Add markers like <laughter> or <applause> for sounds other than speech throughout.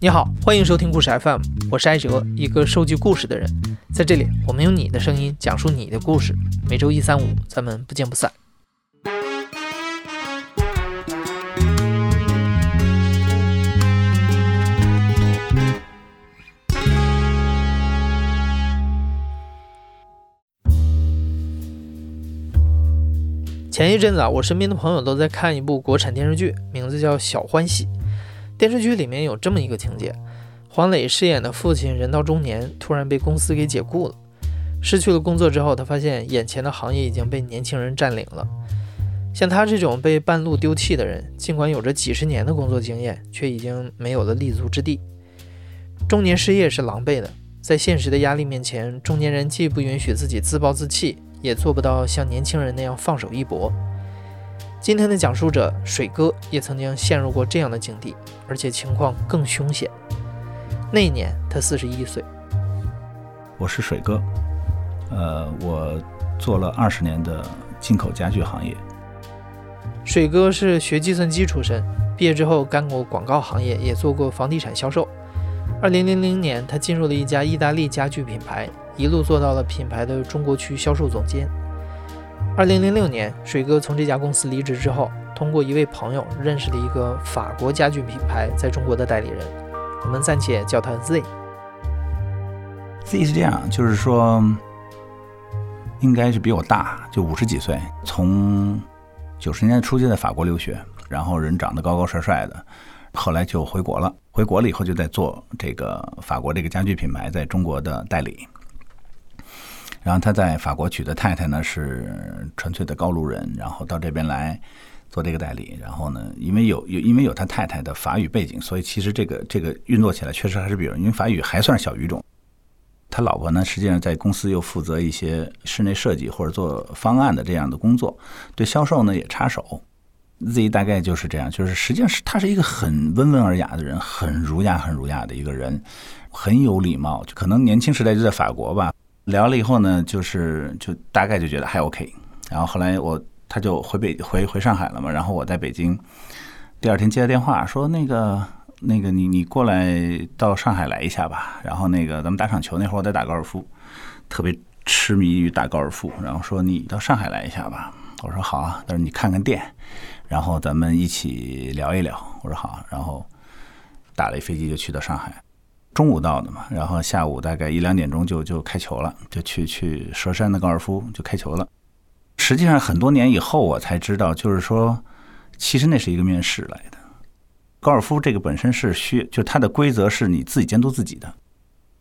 你好，欢迎收听故事 FM，我是艾哲，一个收集故事的人。在这里，我们用你的声音讲述你的故事。每周一、三、五，咱们不见不散。前一阵子啊，我身边的朋友都在看一部国产电视剧，名字叫《小欢喜》。电视剧里面有这么一个情节：黄磊饰演的父亲人到中年，突然被公司给解雇了。失去了工作之后，他发现眼前的行业已经被年轻人占领了。像他这种被半路丢弃的人，尽管有着几十年的工作经验，却已经没有了立足之地。中年失业是狼狈的，在现实的压力面前，中年人既不允许自己自暴自弃。也做不到像年轻人那样放手一搏。今天的讲述者水哥也曾经陷入过这样的境地，而且情况更凶险。那一年他四十一岁。我是水哥，呃，我做了二十年的进口家具行业。水哥是学计算机出身，毕业之后干过广告行业，也做过房地产销售。二零零零年，他进入了一家意大利家具品牌。一路做到了品牌的中国区销售总监。二零零六年，水哥从这家公司离职之后，通过一位朋友认识了一个法国家具品牌在中国的代理人，我们暂且叫他 Z。Z 是这样，就是说，应该是比我大，就五十几岁，从九十年代初就在法国留学，然后人长得高高帅帅的，后来就回国了。回国了以后，就在做这个法国这个家具品牌在中国的代理。然后他在法国娶的太太呢是纯粹的高卢人，然后到这边来做这个代理。然后呢，因为有有因为有他太太的法语背景，所以其实这个这个运作起来确实还是比较，因为法语还算小语种。他老婆呢，实际上在公司又负责一些室内设计或者做方案的这样的工作，对销售呢也插手。Z 大概就是这样，就是实际上是他是一个很温文尔雅的人，很儒雅很儒雅的一个人，很有礼貌。就可能年轻时代就在法国吧。聊了以后呢，就是就大概就觉得还 OK，然后后来我他就回北回回上海了嘛，然后我在北京，第二天接了电话说那个那个你你过来到上海来一下吧，然后那个咱们打场球，那会儿我在打高尔夫，特别痴迷于打高尔夫，然后说你到上海来一下吧，我说好啊，他说你看看店，然后咱们一起聊一聊，我说好，然后打了一飞机就去到上海。中午到的嘛，然后下午大概一两点钟就就开球了，就去去佘山的高尔夫就开球了。实际上很多年以后我才知道，就是说，其实那是一个面试来的。高尔夫这个本身是需，就它的规则是你自己监督自己的。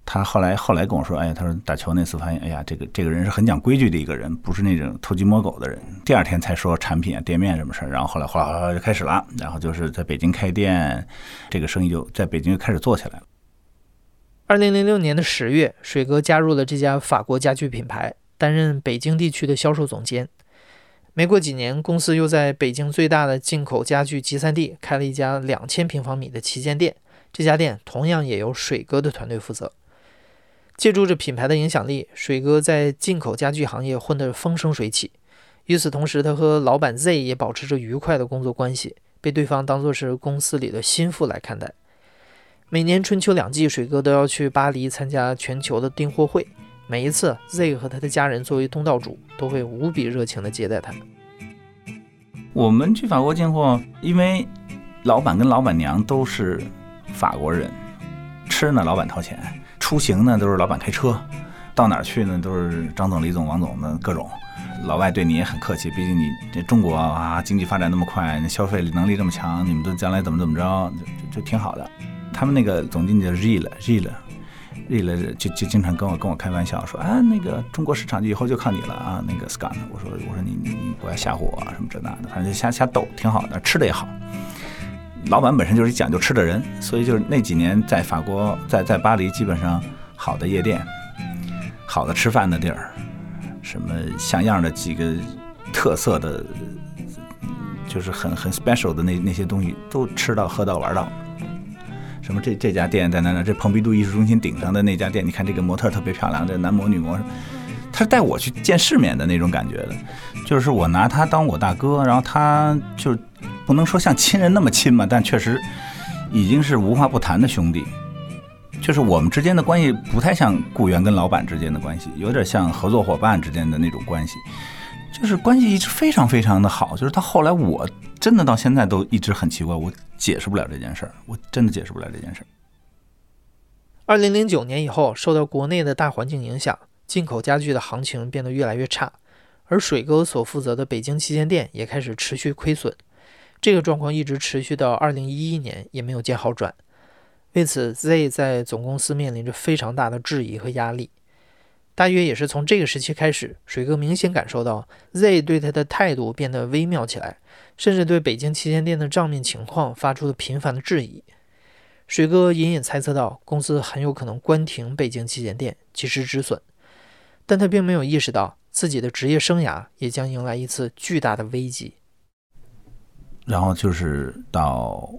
他后来后来跟我说，哎，他说打球那次发现，哎呀，这个这个人是很讲规矩的一个人，不是那种偷鸡摸狗的人。第二天才说产品啊、店面什么事儿，然后后来哗哗哗就开始了，然后就是在北京开店，这个生意就在北京就开始做起来了。二零零六年的十月，水哥加入了这家法国家具品牌，担任北京地区的销售总监。没过几年，公司又在北京最大的进口家具集散地开了一家两千平方米的旗舰店，这家店同样也由水哥的团队负责。借助着品牌的影响力，水哥在进口家具行业混得风生水起。与此同时，他和老板 Z 也保持着愉快的工作关系，被对方当作是公司里的心腹来看待。每年春秋两季，水哥都要去巴黎参加全球的订货会。每一次，Z 和他的家人作为东道主，都会无比热情地接待他。我们去法国进货，因为老板跟老板娘都是法国人，吃呢老板掏钱，出行呢都是老板开车，到哪儿去呢都是张总、李总、王总的各种。老外对你也很客气，毕竟你这中国啊，经济发展那么快，那消费能力这么强，你们都将来怎么怎么着，就就挺好的。他们那个总经理叫 Ri 了，Ri 了，Ri 了，就就经常跟我跟我开玩笑说啊，那个中国市场以后就靠你了啊，那个 Scott，我说我说你你你不要吓唬我啊，什么这那的，反正就瞎瞎逗，挺好的，吃的也好。老板本身就是讲究吃的人，所以就是那几年在法国，在在巴黎，基本上好的夜店、好的吃饭的地儿，什么像样的几个特色的，就是很很 special 的那那些东西，都吃到、喝到、玩到。什么这这家店在哪哪？这蓬皮杜艺术中心顶上的那家店，你看这个模特特别漂亮，这男模女模，他是带我去见世面的那种感觉的，就是我拿他当我大哥，然后他就不能说像亲人那么亲嘛，但确实已经是无话不谈的兄弟。就是我们之间的关系不太像雇员跟老板之间的关系，有点像合作伙伴之间的那种关系，就是关系一直非常非常的好。就是到后来，我真的到现在都一直很奇怪，我解释不了这件事儿，我真的解释不了这件事儿。二零零九年以后，受到国内的大环境影响，进口家具的行情变得越来越差，而水哥所负责的北京旗舰店也开始持续亏损。这个状况一直持续到二零一一年，也没有见好转。为此，Z 在总公司面临着非常大的质疑和压力。大约也是从这个时期开始，水哥明显感受到 Z 对他的态度变得微妙起来，甚至对北京旗舰店的账面情况发出了频繁的质疑。水哥隐隐猜测到，公司很有可能关停北京旗舰店，及时止损。但他并没有意识到，自己的职业生涯也将迎来一次巨大的危机。然后就是到。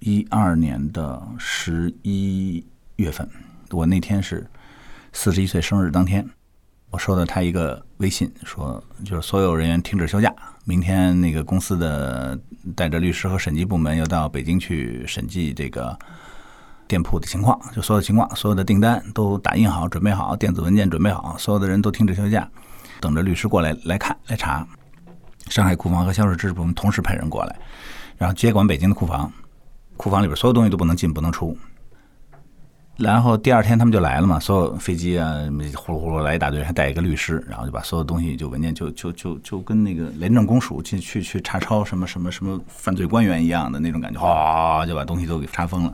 一二年的十一月份，我那天是四十一岁生日当天，我收到他一个微信，说就是所有人员停止休假，明天那个公司的带着律师和审计部门要到北京去审计这个店铺的情况，就所有情况，所有的订单都打印好、准备好，电子文件准备好，所有的人都停止休假，等着律师过来来看来查。上海库房和销售支持部门同时派人过来，然后接管北京的库房。库房里边所有东西都不能进不能出，然后第二天他们就来了嘛，所有飞机啊呼噜呼噜来一大堆，还带一个律师，然后就把所有东西就文件就就就就跟那个廉政公署去去去查抄什么什么什么犯罪官员一样的那种感觉，哗就把东西都给查封了。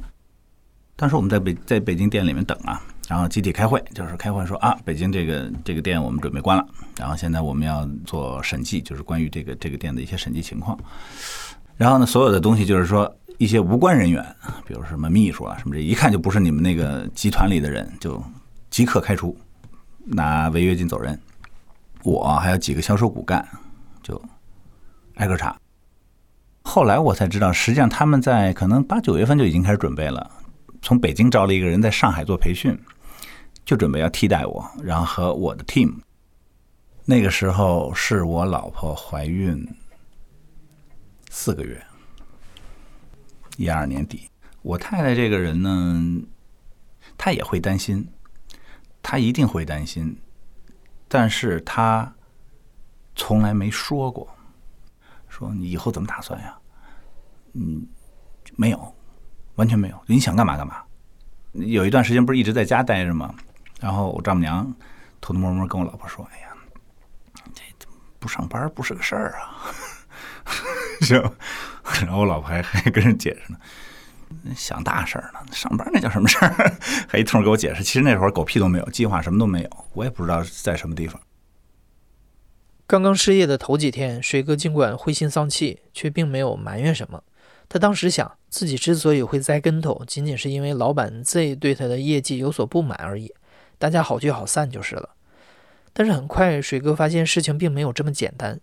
当时我们在北在北京店里面等啊，然后集体开会，就是开会说啊，北京这个这个店我们准备关了，然后现在我们要做审计，就是关于这个这个店的一些审计情况。然后呢，所有的东西就是说。一些无关人员，比如什么秘书啊什么这，一看就不是你们那个集团里的人，就即刻开除，拿违约金走人。我还有几个销售骨干，就挨个查。后来我才知道，实际上他们在可能八九月份就已经开始准备了，从北京招了一个人在上海做培训，就准备要替代我，然后和我的 team。那个时候是我老婆怀孕四个月。一二年底，我太太这个人呢，她也会担心，她一定会担心，但是她从来没说过，说你以后怎么打算呀？嗯，没有，完全没有，你想干嘛干嘛。有一段时间不是一直在家待着吗？然后我丈母娘偷偷摸摸跟我老婆说：“哎呀，这不上班不是个事儿啊。” <laughs> 是，然后我老婆还还跟人解释呢，想大事儿呢，上班那叫什么事儿？<laughs> 还一通给我解释。其实那会儿狗屁都没有，计划什么都没有，我也不知道在什么地方。刚刚失业的头几天，水哥尽管灰心丧气，却并没有埋怨什么。他当时想，自己之所以会栽跟头，仅仅是因为老板 Z 对他的业绩有所不满而已，大家好聚好散就是了。但是很快，水哥发现事情并没有这么简单。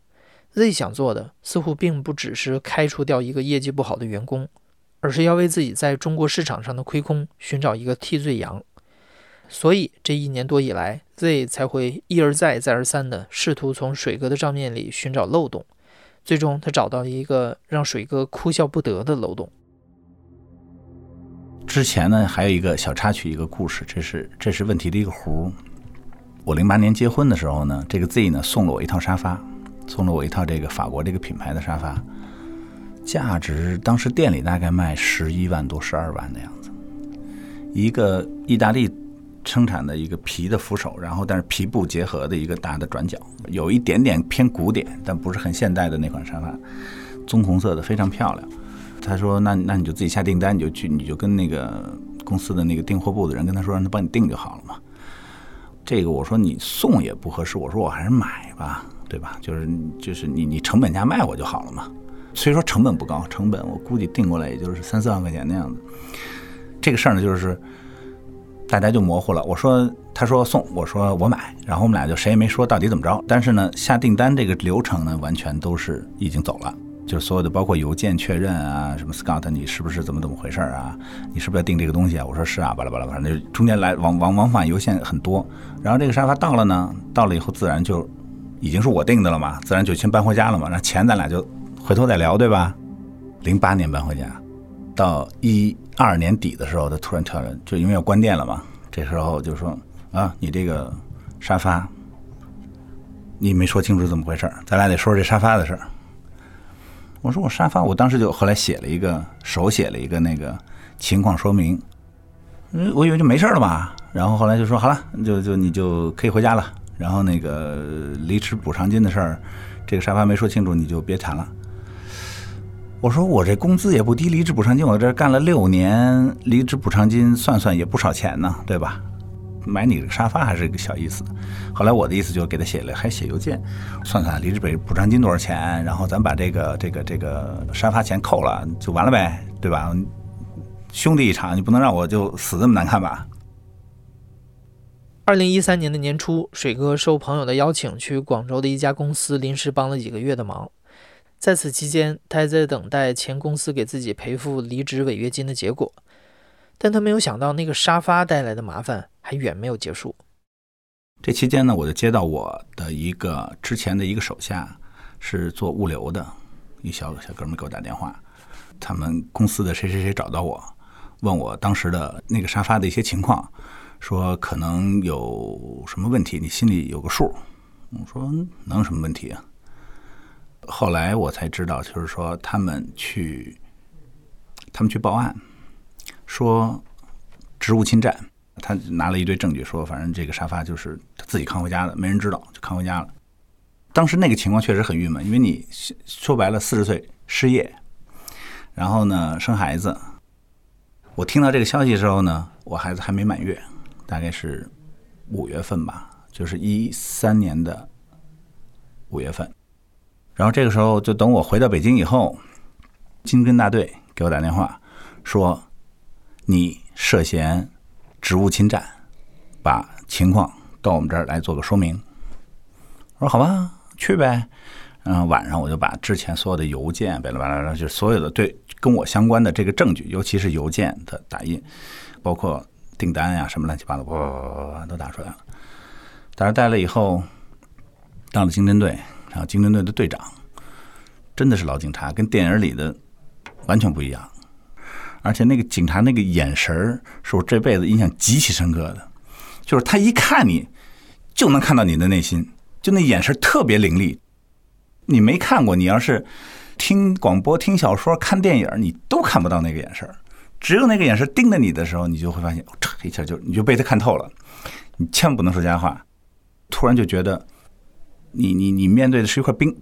Z 想做的似乎并不只是开除掉一个业绩不好的员工，而是要为自己在中国市场上的亏空寻找一个替罪羊。所以这一年多以来，Z 才会一而再、再而三地试图从水哥的账面里寻找漏洞。最终，他找到了一个让水哥哭笑不得的漏洞。之前呢，还有一个小插曲，一个故事，这是这是问题的一个弧。我零八年结婚的时候呢，这个 Z 呢送了我一套沙发。送了我一套这个法国这个品牌的沙发，价值当时店里大概卖十一万多、十二万的样子。一个意大利生产的一个皮的扶手，然后但是皮布结合的一个大的转角，有一点点偏古典，但不是很现代的那款沙发，棕红色的非常漂亮。他说：“那那你就自己下订单，你就去，你就跟那个公司的那个订货部的人跟他说，让他帮你订就好了嘛。”这个我说你送也不合适，我说我还是买吧。对吧？就是就是你你成本价卖我就好了嘛。虽说成本不高，成本我估计订过来也就是三四万块钱那样子。这个事儿呢，就是大家就模糊了。我说他说送，我说我买，然后我们俩就谁也没说到底怎么着。但是呢，下订单这个流程呢，完全都是已经走了，就是所有的包括邮件确认啊，什么 Scott 你是不是怎么怎么回事啊？你是不是要订这个东西啊？我说是啊，巴拉巴拉，反正中间来往往往返邮件很多。然后这个沙发到了呢，到了以后自然就。已经是我定的了嘛，自然就先搬回家了嘛。那钱咱俩就回头再聊，对吧？零八年搬回家，到一二年底的时候，他突然跳来，就因为要关店了嘛。这时候就说啊，你这个沙发，你没说清楚怎么回事儿，咱俩得说说这沙发的事儿。我说我沙发，我当时就后来写了一个手写了一个那个情况说明，嗯，我以为就没事了吧。然后后来就说好了，就就你就可以回家了。然后那个离职补偿金的事儿，这个沙发没说清楚，你就别谈了。我说我这工资也不低，离职补偿金我这干了六年，离职补偿金算算也不少钱呢，对吧？买你这个沙发还是个小意思。后来我的意思就给他写了，还写邮件，算算离职补补偿金多少钱，然后咱把这个这个这个沙发钱扣了就完了呗，对吧？兄弟一场，你不能让我就死这么难看吧？二零一三年的年初，水哥受朋友的邀请去广州的一家公司临时帮了几个月的忙，在此期间，他还在等待前公司给自己赔付离职违约金的结果。但他没有想到，那个沙发带来的麻烦还远没有结束。这期间呢，我就接到我的一个之前的一个手下，是做物流的一小小哥们给我打电话，他们公司的谁谁谁找到我，问我当时的那个沙发的一些情况。说可能有什么问题，你心里有个数。我说能有什么问题啊？后来我才知道，就是说他们去，他们去报案，说职务侵占。他拿了一堆证据，说反正这个沙发就是他自己扛回家的，没人知道就扛回家了。当时那个情况确实很郁闷，因为你说白了四十岁失业，然后呢生孩子。我听到这个消息的时候呢，我孩子还没满月。大概是五月份吧，就是一三年的五月份。然后这个时候，就等我回到北京以后，经侦大队给我打电话说：“你涉嫌职务侵占，把情况到我们这儿来做个说明。”我说：“好吧，去呗。”然后晚上我就把之前所有的邮件，巴拉巴拉，就是所有的对跟我相关的这个证据，尤其是邮件的打印，包括。订单呀，什么乱七八糟，哇，都打出来了。在这待了以后，到了刑侦队，然后刑侦队的队长真的是老警察，跟电影里的完全不一样。而且那个警察那个眼神是我这辈子印象极其深刻的，就是他一看你就能看到你的内心，就那眼神特别凌厉。你没看过，你要是听广播、听小说、看电影，你都看不到那个眼神。只有那个眼神盯着你的时候，你就会发现，这一下就你就被他看透了。你千万不能说瞎话。突然就觉得，你你你面对的是一块冰，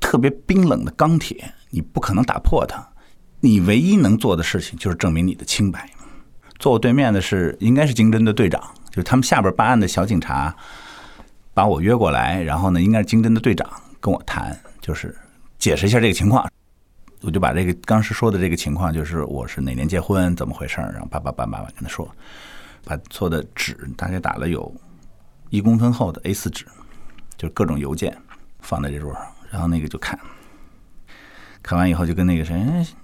特别冰冷的钢铁，你不可能打破它。你唯一能做的事情就是证明你的清白。坐我对面的是应该是经侦的队长，就是他们下边办案的小警察，把我约过来，然后呢，应该是经侦的队长跟我谈，就是解释一下这个情况。我就把这个当时说的这个情况，就是我是哪年结婚，怎么回事儿，然后叭叭叭叭叭跟他说，把错的纸大概打了有一公分厚的 A 四纸，就是各种邮件放在这桌上，然后那个就看，看完以后就跟那个谁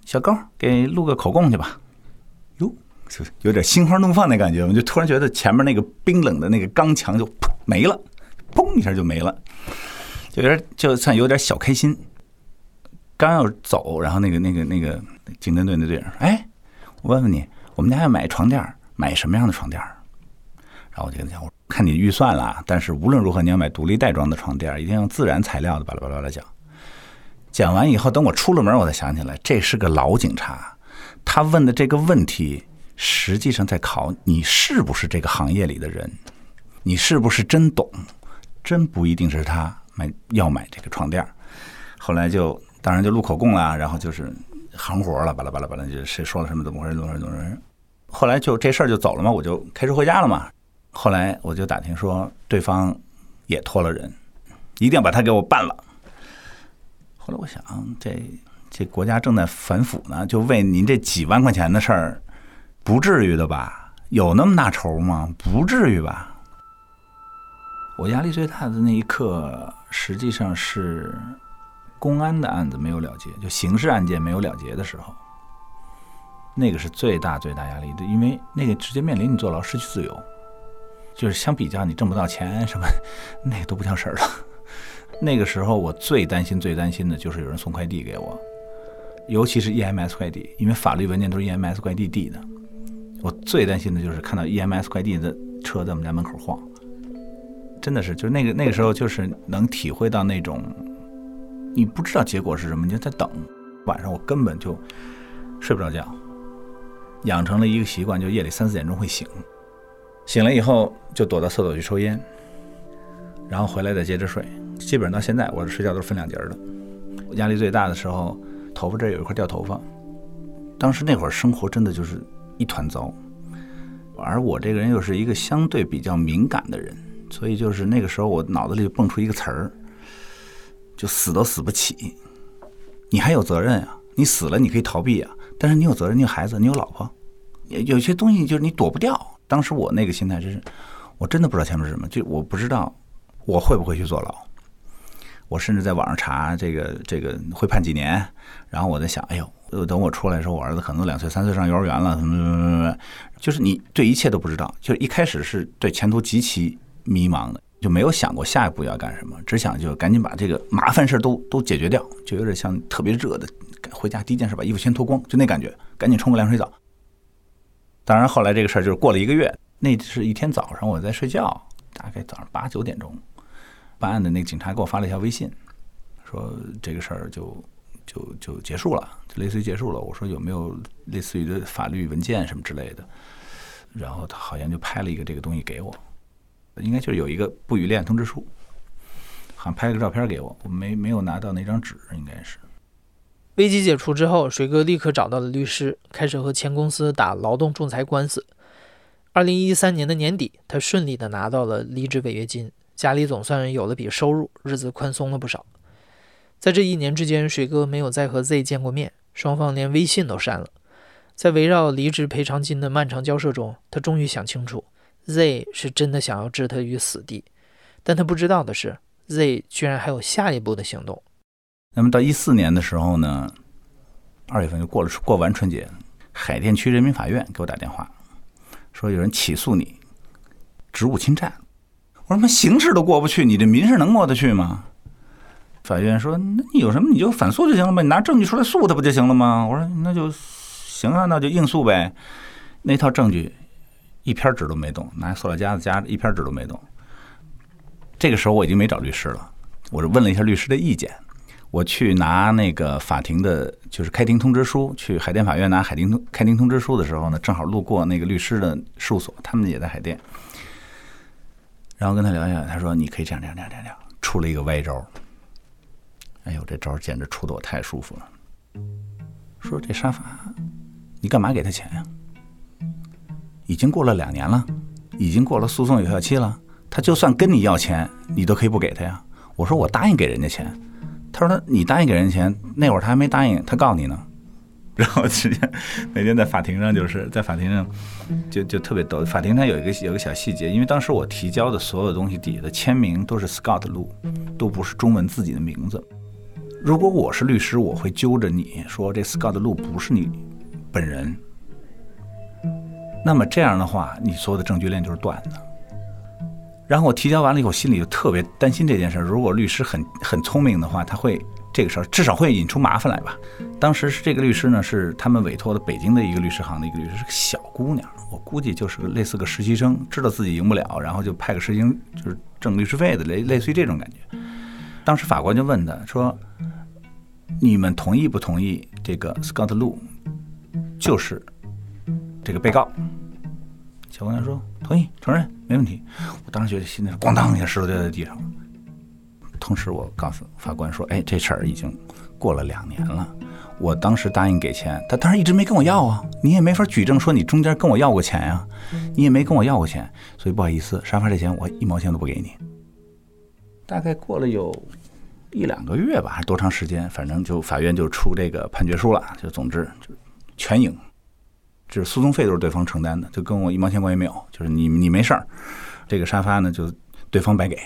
小高给录个口供去吧，哟，就有点心花怒放的感觉，我就突然觉得前面那个冰冷的那个钢墙就没了，砰一下就没了，就有点就算有点小开心。刚要走，然后那个那个那个警侦队那队长说：“哎，我问问你，我们家要买床垫，买什么样的床垫？”然后我就跟他讲：“我看你预算了，但是无论如何你要买独立袋装的床垫，一定要自然材料的。”巴拉巴拉巴拉讲。讲完以后，等我出了门，我才想起来，这是个老警察，他问的这个问题，实际上在考你是不是这个行业里的人，你是不是真懂？真不一定是他买要买这个床垫。后来就。当然就录口供了，然后就是行活了，巴拉巴拉巴拉，就谁说了什么，怎么回事，怎么回事，怎么回事。后来就这事儿就走了嘛，我就开车回家了嘛。后来我就打听说对方也托了人，一定要把他给我办了。后来我想，这这国家正在反腐呢，就为您这几万块钱的事儿，不至于的吧？有那么大仇吗？不至于吧？我压力最大的那一刻，实际上是。公安的案子没有了结，就刑事案件没有了结的时候，那个是最大最大压力的，因为那个直接面临你坐牢、失去自由。就是相比较，你挣不到钱什么，<laughs> 那都不叫事儿了。<laughs> 那个时候我最担心、最担心的就是有人送快递给我，尤其是 EMS 快递，因为法律文件都是 EMS 快递递的。我最担心的就是看到 EMS 快递的车在我们家门口晃，真的是，就是那个那个时候，就是能体会到那种，你不知道结果是什么，你就在等。晚上我根本就睡不着觉，养成了一个习惯，就夜里三四点钟会醒，醒了以后就躲到厕所去抽烟，然后回来再接着睡。基本上到现在，我的睡觉都是分两节的。压力最大的时候，头发这儿有一块掉头发，当时那会儿生活真的就是一团糟，而我这个人又是一个相对比较敏感的人，所以就是那个时候我脑子里就蹦出一个词儿，就死都死不起。你还有责任啊！你死了你可以逃避啊，但是你有责任，你有孩子，你有老婆，有些东西就是你躲不掉。当时我那个心态就是，我真的不知道前面是什么，就我不知道我会不会去坐牢。我甚至在网上查这个这个会判几年，然后我在想，哎呦，等我出来的时候，我儿子可能两岁三岁上幼儿园了，什么什么什么，就是你对一切都不知道，就一开始是对前途极其迷茫的。就没有想过下一步要干什么，只想就赶紧把这个麻烦事儿都都解决掉，就有点像特别热的，回家第一件事把衣服先脱光，就那感觉，赶紧冲个凉水澡。当然后来这个事儿就是过了一个月，那是一天早上我在睡觉，大概早上八九点钟，办案的那个警察给我发了一条微信，说这个事儿就就就结束了，就类似于结束了。我说有没有类似于的法律文件什么之类的，然后他好像就拍了一个这个东西给我。应该就是有一个不予立案通知书，好像拍了个照片给我，我没没有拿到那张纸，应该是。危机解除之后，水哥立刻找到了律师，开始和前公司打劳动仲裁官司。二零一三年的年底，他顺利的拿到了离职违约金，家里总算有了笔收入，日子宽松了不少。在这一年之间，水哥没有再和 Z 见过面，双方连微信都删了。在围绕离职赔偿金的漫长交涉中，他终于想清楚。Z 是真的想要置他于死地，但他不知道的是，Z 居然还有下一步的行动。那么到一四年的时候呢，二月份就过了过完春节，海淀区人民法院给我打电话，说有人起诉你职务侵占。我说：“妈，刑事都过不去，你这民事能过得去吗？”法院说：“那你有什么你就反诉就行了呗，你拿证据出来诉他不就行了吗？”我说：“那就行啊，那就应诉呗。”那套证据。一篇纸都没动，拿塑料夹子夹着，一篇纸都没动。这个时候我已经没找律师了，我是问了一下律师的意见。我去拿那个法庭的，就是开庭通知书，去海淀法院拿海庭通开庭通知书的时候呢，正好路过那个律师的事务所，他们也在海淀。然后跟他聊一下，他说：“你可以这样这样这样这样。”出了一个歪招。哎呦，这招简直出的我太舒服了。说这沙发，你干嘛给他钱呀？已经过了两年了，已经过了诉讼有效期了。他就算跟你要钱，你都可以不给他呀。我说我答应给人家钱，他说他你答应给人钱，那会儿他还没答应，他告你呢。<laughs> 然后直接那天在法庭上，就是在法庭上就就特别逗。法庭上有一个有个小细节，因为当时我提交的所有东西底下的签名都是 Scott 路，都不是中文自己的名字。如果我是律师，我会揪着你说这 Scott 路不是你本人。那么这样的话，你所有的证据链就是断的。然后我提交完了以后，心里就特别担心这件事。如果律师很很聪明的话，他会这个事儿至少会引出麻烦来吧。当时是这个律师呢，是他们委托的北京的一个律师行的一个律师，是个小姑娘，我估计就是个类似个实习生，知道自己赢不了，然后就派个实习生就是挣律师费的，类类似于这种感觉。当时法官就问他说：“你们同意不同意这个 Scott Lu 就是这个被告？”小姑娘说：“同意，承认，没问题。”我当时觉得心里咣当一下石头掉在地上了。同时，我告诉法官说：“哎，这事儿已经过了两年了。我当时答应给钱，他当时一直没跟我要啊。你也没法举证说你中间跟我要过钱呀，你也没跟我要过钱，所以不好意思，沙发这钱我一毛钱都不给你。”大概过了有一两个月吧，还是多长时间？反正就法院就出这个判决书了，就总之就全赢。这诉讼费都是对方承担的，就跟我一毛钱关系没有。就是你你没事儿，这个沙发呢就对方白给。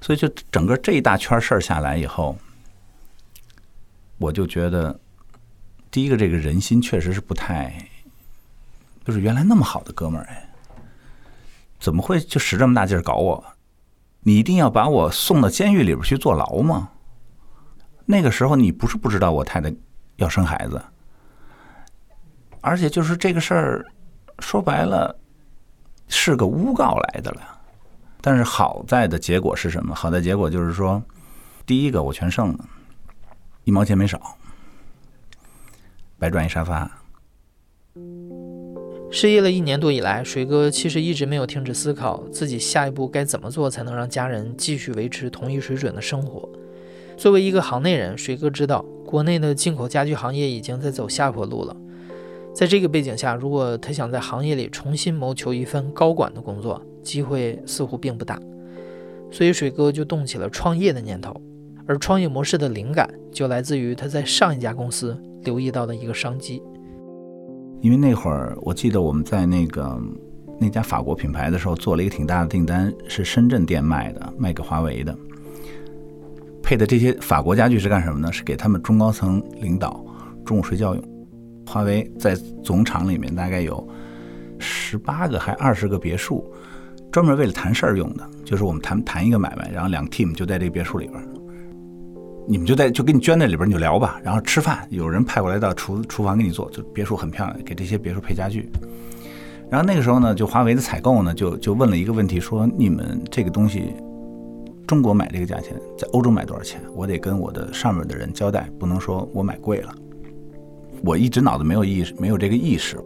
所以就整个这一大圈事儿下来以后，我就觉得，第一个这个人心确实是不太，就是原来那么好的哥们儿哎，怎么会就使这么大劲儿搞我？你一定要把我送到监狱里边去坐牢吗？那个时候你不是不知道我太太要生孩子，而且就是这个事儿，说白了是个诬告来的了。但是好在的结果是什么？好在结果就是说，第一个我全胜了，一毛钱没少，白赚一沙发。失业了一年多以来，水哥其实一直没有停止思考自己下一步该怎么做才能让家人继续维持同一水准的生活。作为一个行内人，水哥知道国内的进口家具行业已经在走下坡路了。在这个背景下，如果他想在行业里重新谋求一份高管的工作，机会似乎并不大。所以水哥就动起了创业的念头，而创业模式的灵感就来自于他在上一家公司留意到的一个商机。因为那会儿我记得我们在那个那家法国品牌的时候做了一个挺大的订单，是深圳店卖的，卖给华为的。配的这些法国家具是干什么呢？是给他们中高层领导中午睡觉用。华为在总厂里面大概有十八个还二十个别墅，专门为了谈事儿用的。就是我们谈谈一个买卖，然后两个 team 就在这个别墅里边，你们就在就给你捐在里边，你就聊吧。然后吃饭，有人派过来到厨厨房给你做，就别墅很漂亮，给这些别墅配家具。然后那个时候呢，就华为的采购呢，就就问了一个问题，说你们这个东西。中国买这个价钱，在欧洲买多少钱？我得跟我的上面的人交代，不能说我买贵了。我一直脑子没有意识，没有这个意识。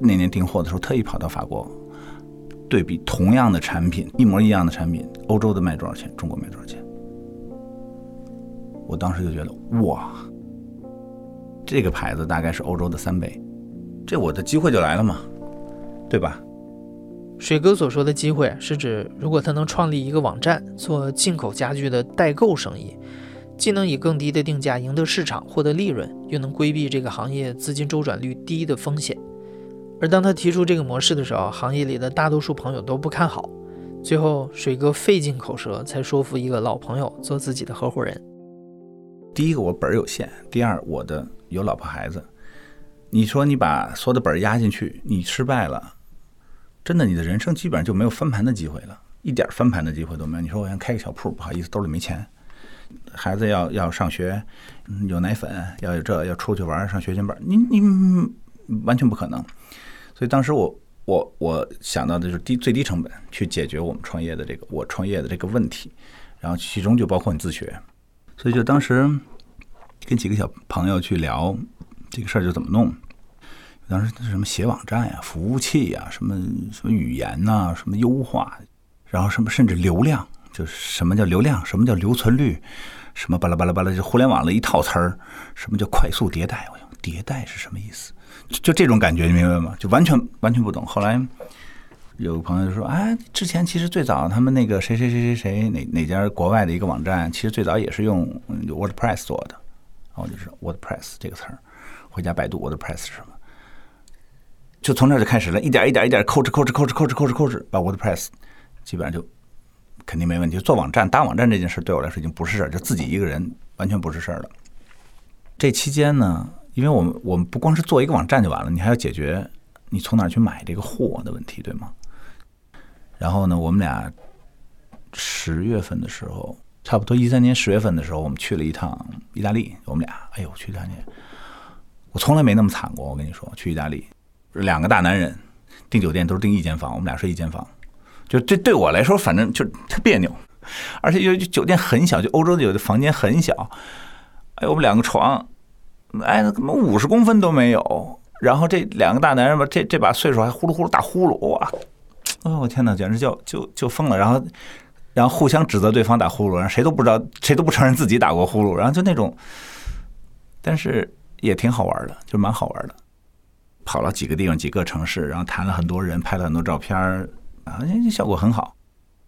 那年订货的时候，特意跑到法国，对比同样的产品，一模一样的产品，欧洲的卖多少钱，中国卖多少钱。我当时就觉得，哇，这个牌子大概是欧洲的三倍，这我的机会就来了嘛，对吧？水哥所说的机会，是指如果他能创立一个网站，做进口家具的代购生意，既能以更低的定价赢得市场，获得利润，又能规避这个行业资金周转率低的风险。而当他提出这个模式的时候，行业里的大多数朋友都不看好。最后，水哥费尽口舌才说服一个老朋友做自己的合伙人。第一个，我本儿有限；第二，我的有老婆孩子。你说你把所有的本儿压进去，你失败了。真的，你的人生基本上就没有翻盘的机会了，一点翻盘的机会都没有。你说我想开个小铺，不好意思，兜里没钱，孩子要要上学，有奶粉，要有这，要出去玩，上学前班，你你完全不可能。所以当时我我我想到的就是低最低成本去解决我们创业的这个我创业的这个问题，然后其中就包括你自学。所以就当时跟几个小朋友去聊这个事儿，就怎么弄。当时什么写网站呀、服务器呀、什么什么语言呐、什么优化，然后什么甚至流量，就是什么叫流量，什么叫留存率，什么巴拉巴拉巴拉，就互联网的一套词儿。什么叫快速迭代？我想迭代是什么意思？就这种感觉，你明白吗？就完全完全不懂。后来有个朋友就说：“哎，之前其实最早他们那个谁谁谁谁谁哪哪家国外的一个网站，其实最早也是用 WordPress 做的。”然后就是 WordPress 这个词儿，回家百度 WordPress 是什么。就从这就开始了，一点一点一点抠哧抠哧抠哧抠哧抠哧抠哧，把 WordPress 基本上就肯定没问题。做网站搭网站这件事对我来说已经不是事儿，就自己一个人完全不是事儿了。这期间呢，因为我们我们不光是做一个网站就完了，你还要解决你从哪儿去买这个货的问题，对吗？然后呢，我们俩十月份的时候，差不多一三年十月份的时候，我们去了一趟意大利。我们俩，哎呦，去意大利，我从来没那么惨过。我跟你说，去意大利。两个大男人订酒店都是订一间房，我们俩睡一间房，就这对我来说反正就特别扭，而且又酒店很小，就欧洲的有的房间很小，哎，我们两个床，哎，怎么五十公分都没有？然后这两个大男人吧，这这把岁数还呼噜呼噜打呼噜，哇，哎呦，我天哪，简直就就就疯了。然后然后互相指责对方打呼噜，然后谁都不知道，谁都不承认自己打过呼噜，然后就那种，但是也挺好玩的，就蛮好玩的。跑了几个地方，几个城市，然后谈了很多人，拍了很多照片儿，啊，效果很好。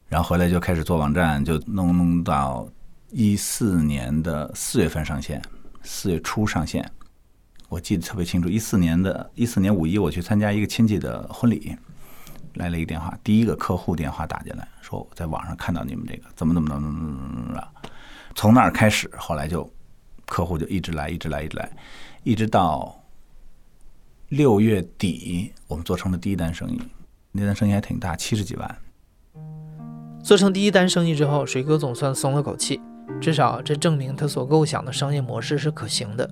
然后回来就开始做网站，就弄弄到一四年的四月份上线，四月初上线。我记得特别清楚，一四年的一四年五一，我去参加一个亲戚的婚礼，来了一个电话，第一个客户电话打进来，说我在网上看到你们这个，怎么怎么怎么怎么怎么了。从那儿开始，后来就客户就一直来，一直来，一直来，一直到。六月底，我们做成了第一单生意，那单生意还挺大，七十几万。做成第一单生意之后，水哥总算松了口气，至少这证明他所构想的商业模式是可行的。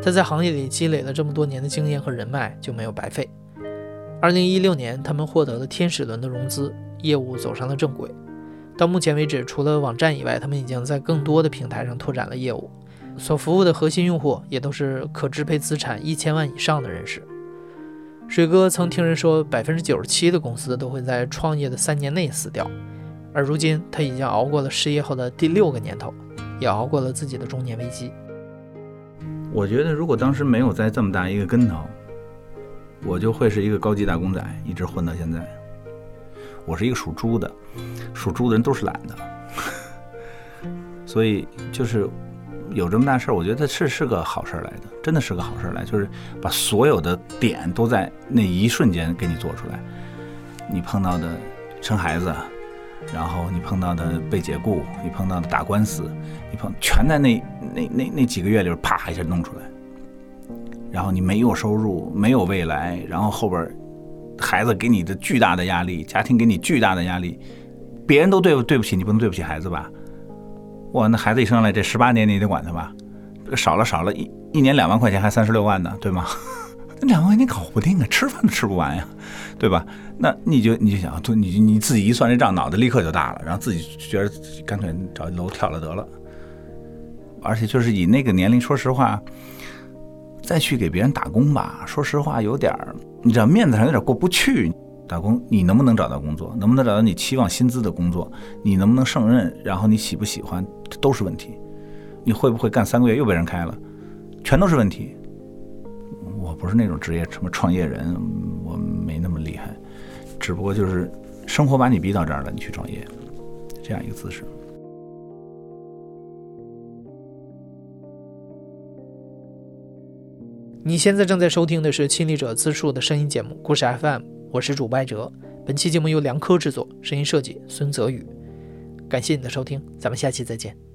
他在行业里积累了这么多年的经验和人脉就没有白费。二零一六年，他们获得了天使轮的融资，业务走上了正轨。到目前为止，除了网站以外，他们已经在更多的平台上拓展了业务，所服务的核心用户也都是可支配资产一千万以上的人士。水哥曾听人说，百分之九十七的公司都会在创业的三年内死掉，而如今他已经熬过了失业后的第六个年头，也熬过了自己的中年危机。我觉得，如果当时没有栽这么大一个跟头，我就会是一个高级打工仔，一直混到现在。我是一个属猪的，属猪的人都是懒的，<laughs> 所以就是有这么大事儿，我觉得是是个好事儿来的，真的是个好事儿来，就是把所有的点都在那一瞬间给你做出来。你碰到的生孩子，然后你碰到的被解雇，你碰到的打官司，你碰全在那那那那几个月里边啪一下弄出来。然后你没有收入，没有未来，然后后边孩子给你的巨大的压力，家庭给你巨大的压力，别人都对不对不起你，不能对不起孩子吧？哇，那孩子一生下来这十八年你得管他吧？少了少了一一年两万块钱，还三十六万呢，对吗？<laughs> 那两万块钱搞不定啊，吃饭都吃不完呀，对吧？那你就你就想，你你自己一算这账，脑袋立刻就大了，然后自己觉得干脆找楼跳了得了。而且就是以那个年龄，说实话。再去给别人打工吧，说实话有点儿，你知道面子上有点过不去。打工你能不能找到工作？能不能找到你期望薪资的工作？你能不能胜任？然后你喜不喜欢？这都是问题。你会不会干三个月又被人开了？全都是问题。我不是那种职业什么创业人，我没那么厉害，只不过就是生活把你逼到这儿了，你去创业，这样一个姿势。你现在正在收听的是亲历者自述的声音节目《故事 FM》，我是主播艾哲。本期节目由梁科制作，声音设计孙泽宇。感谢你的收听，咱们下期再见。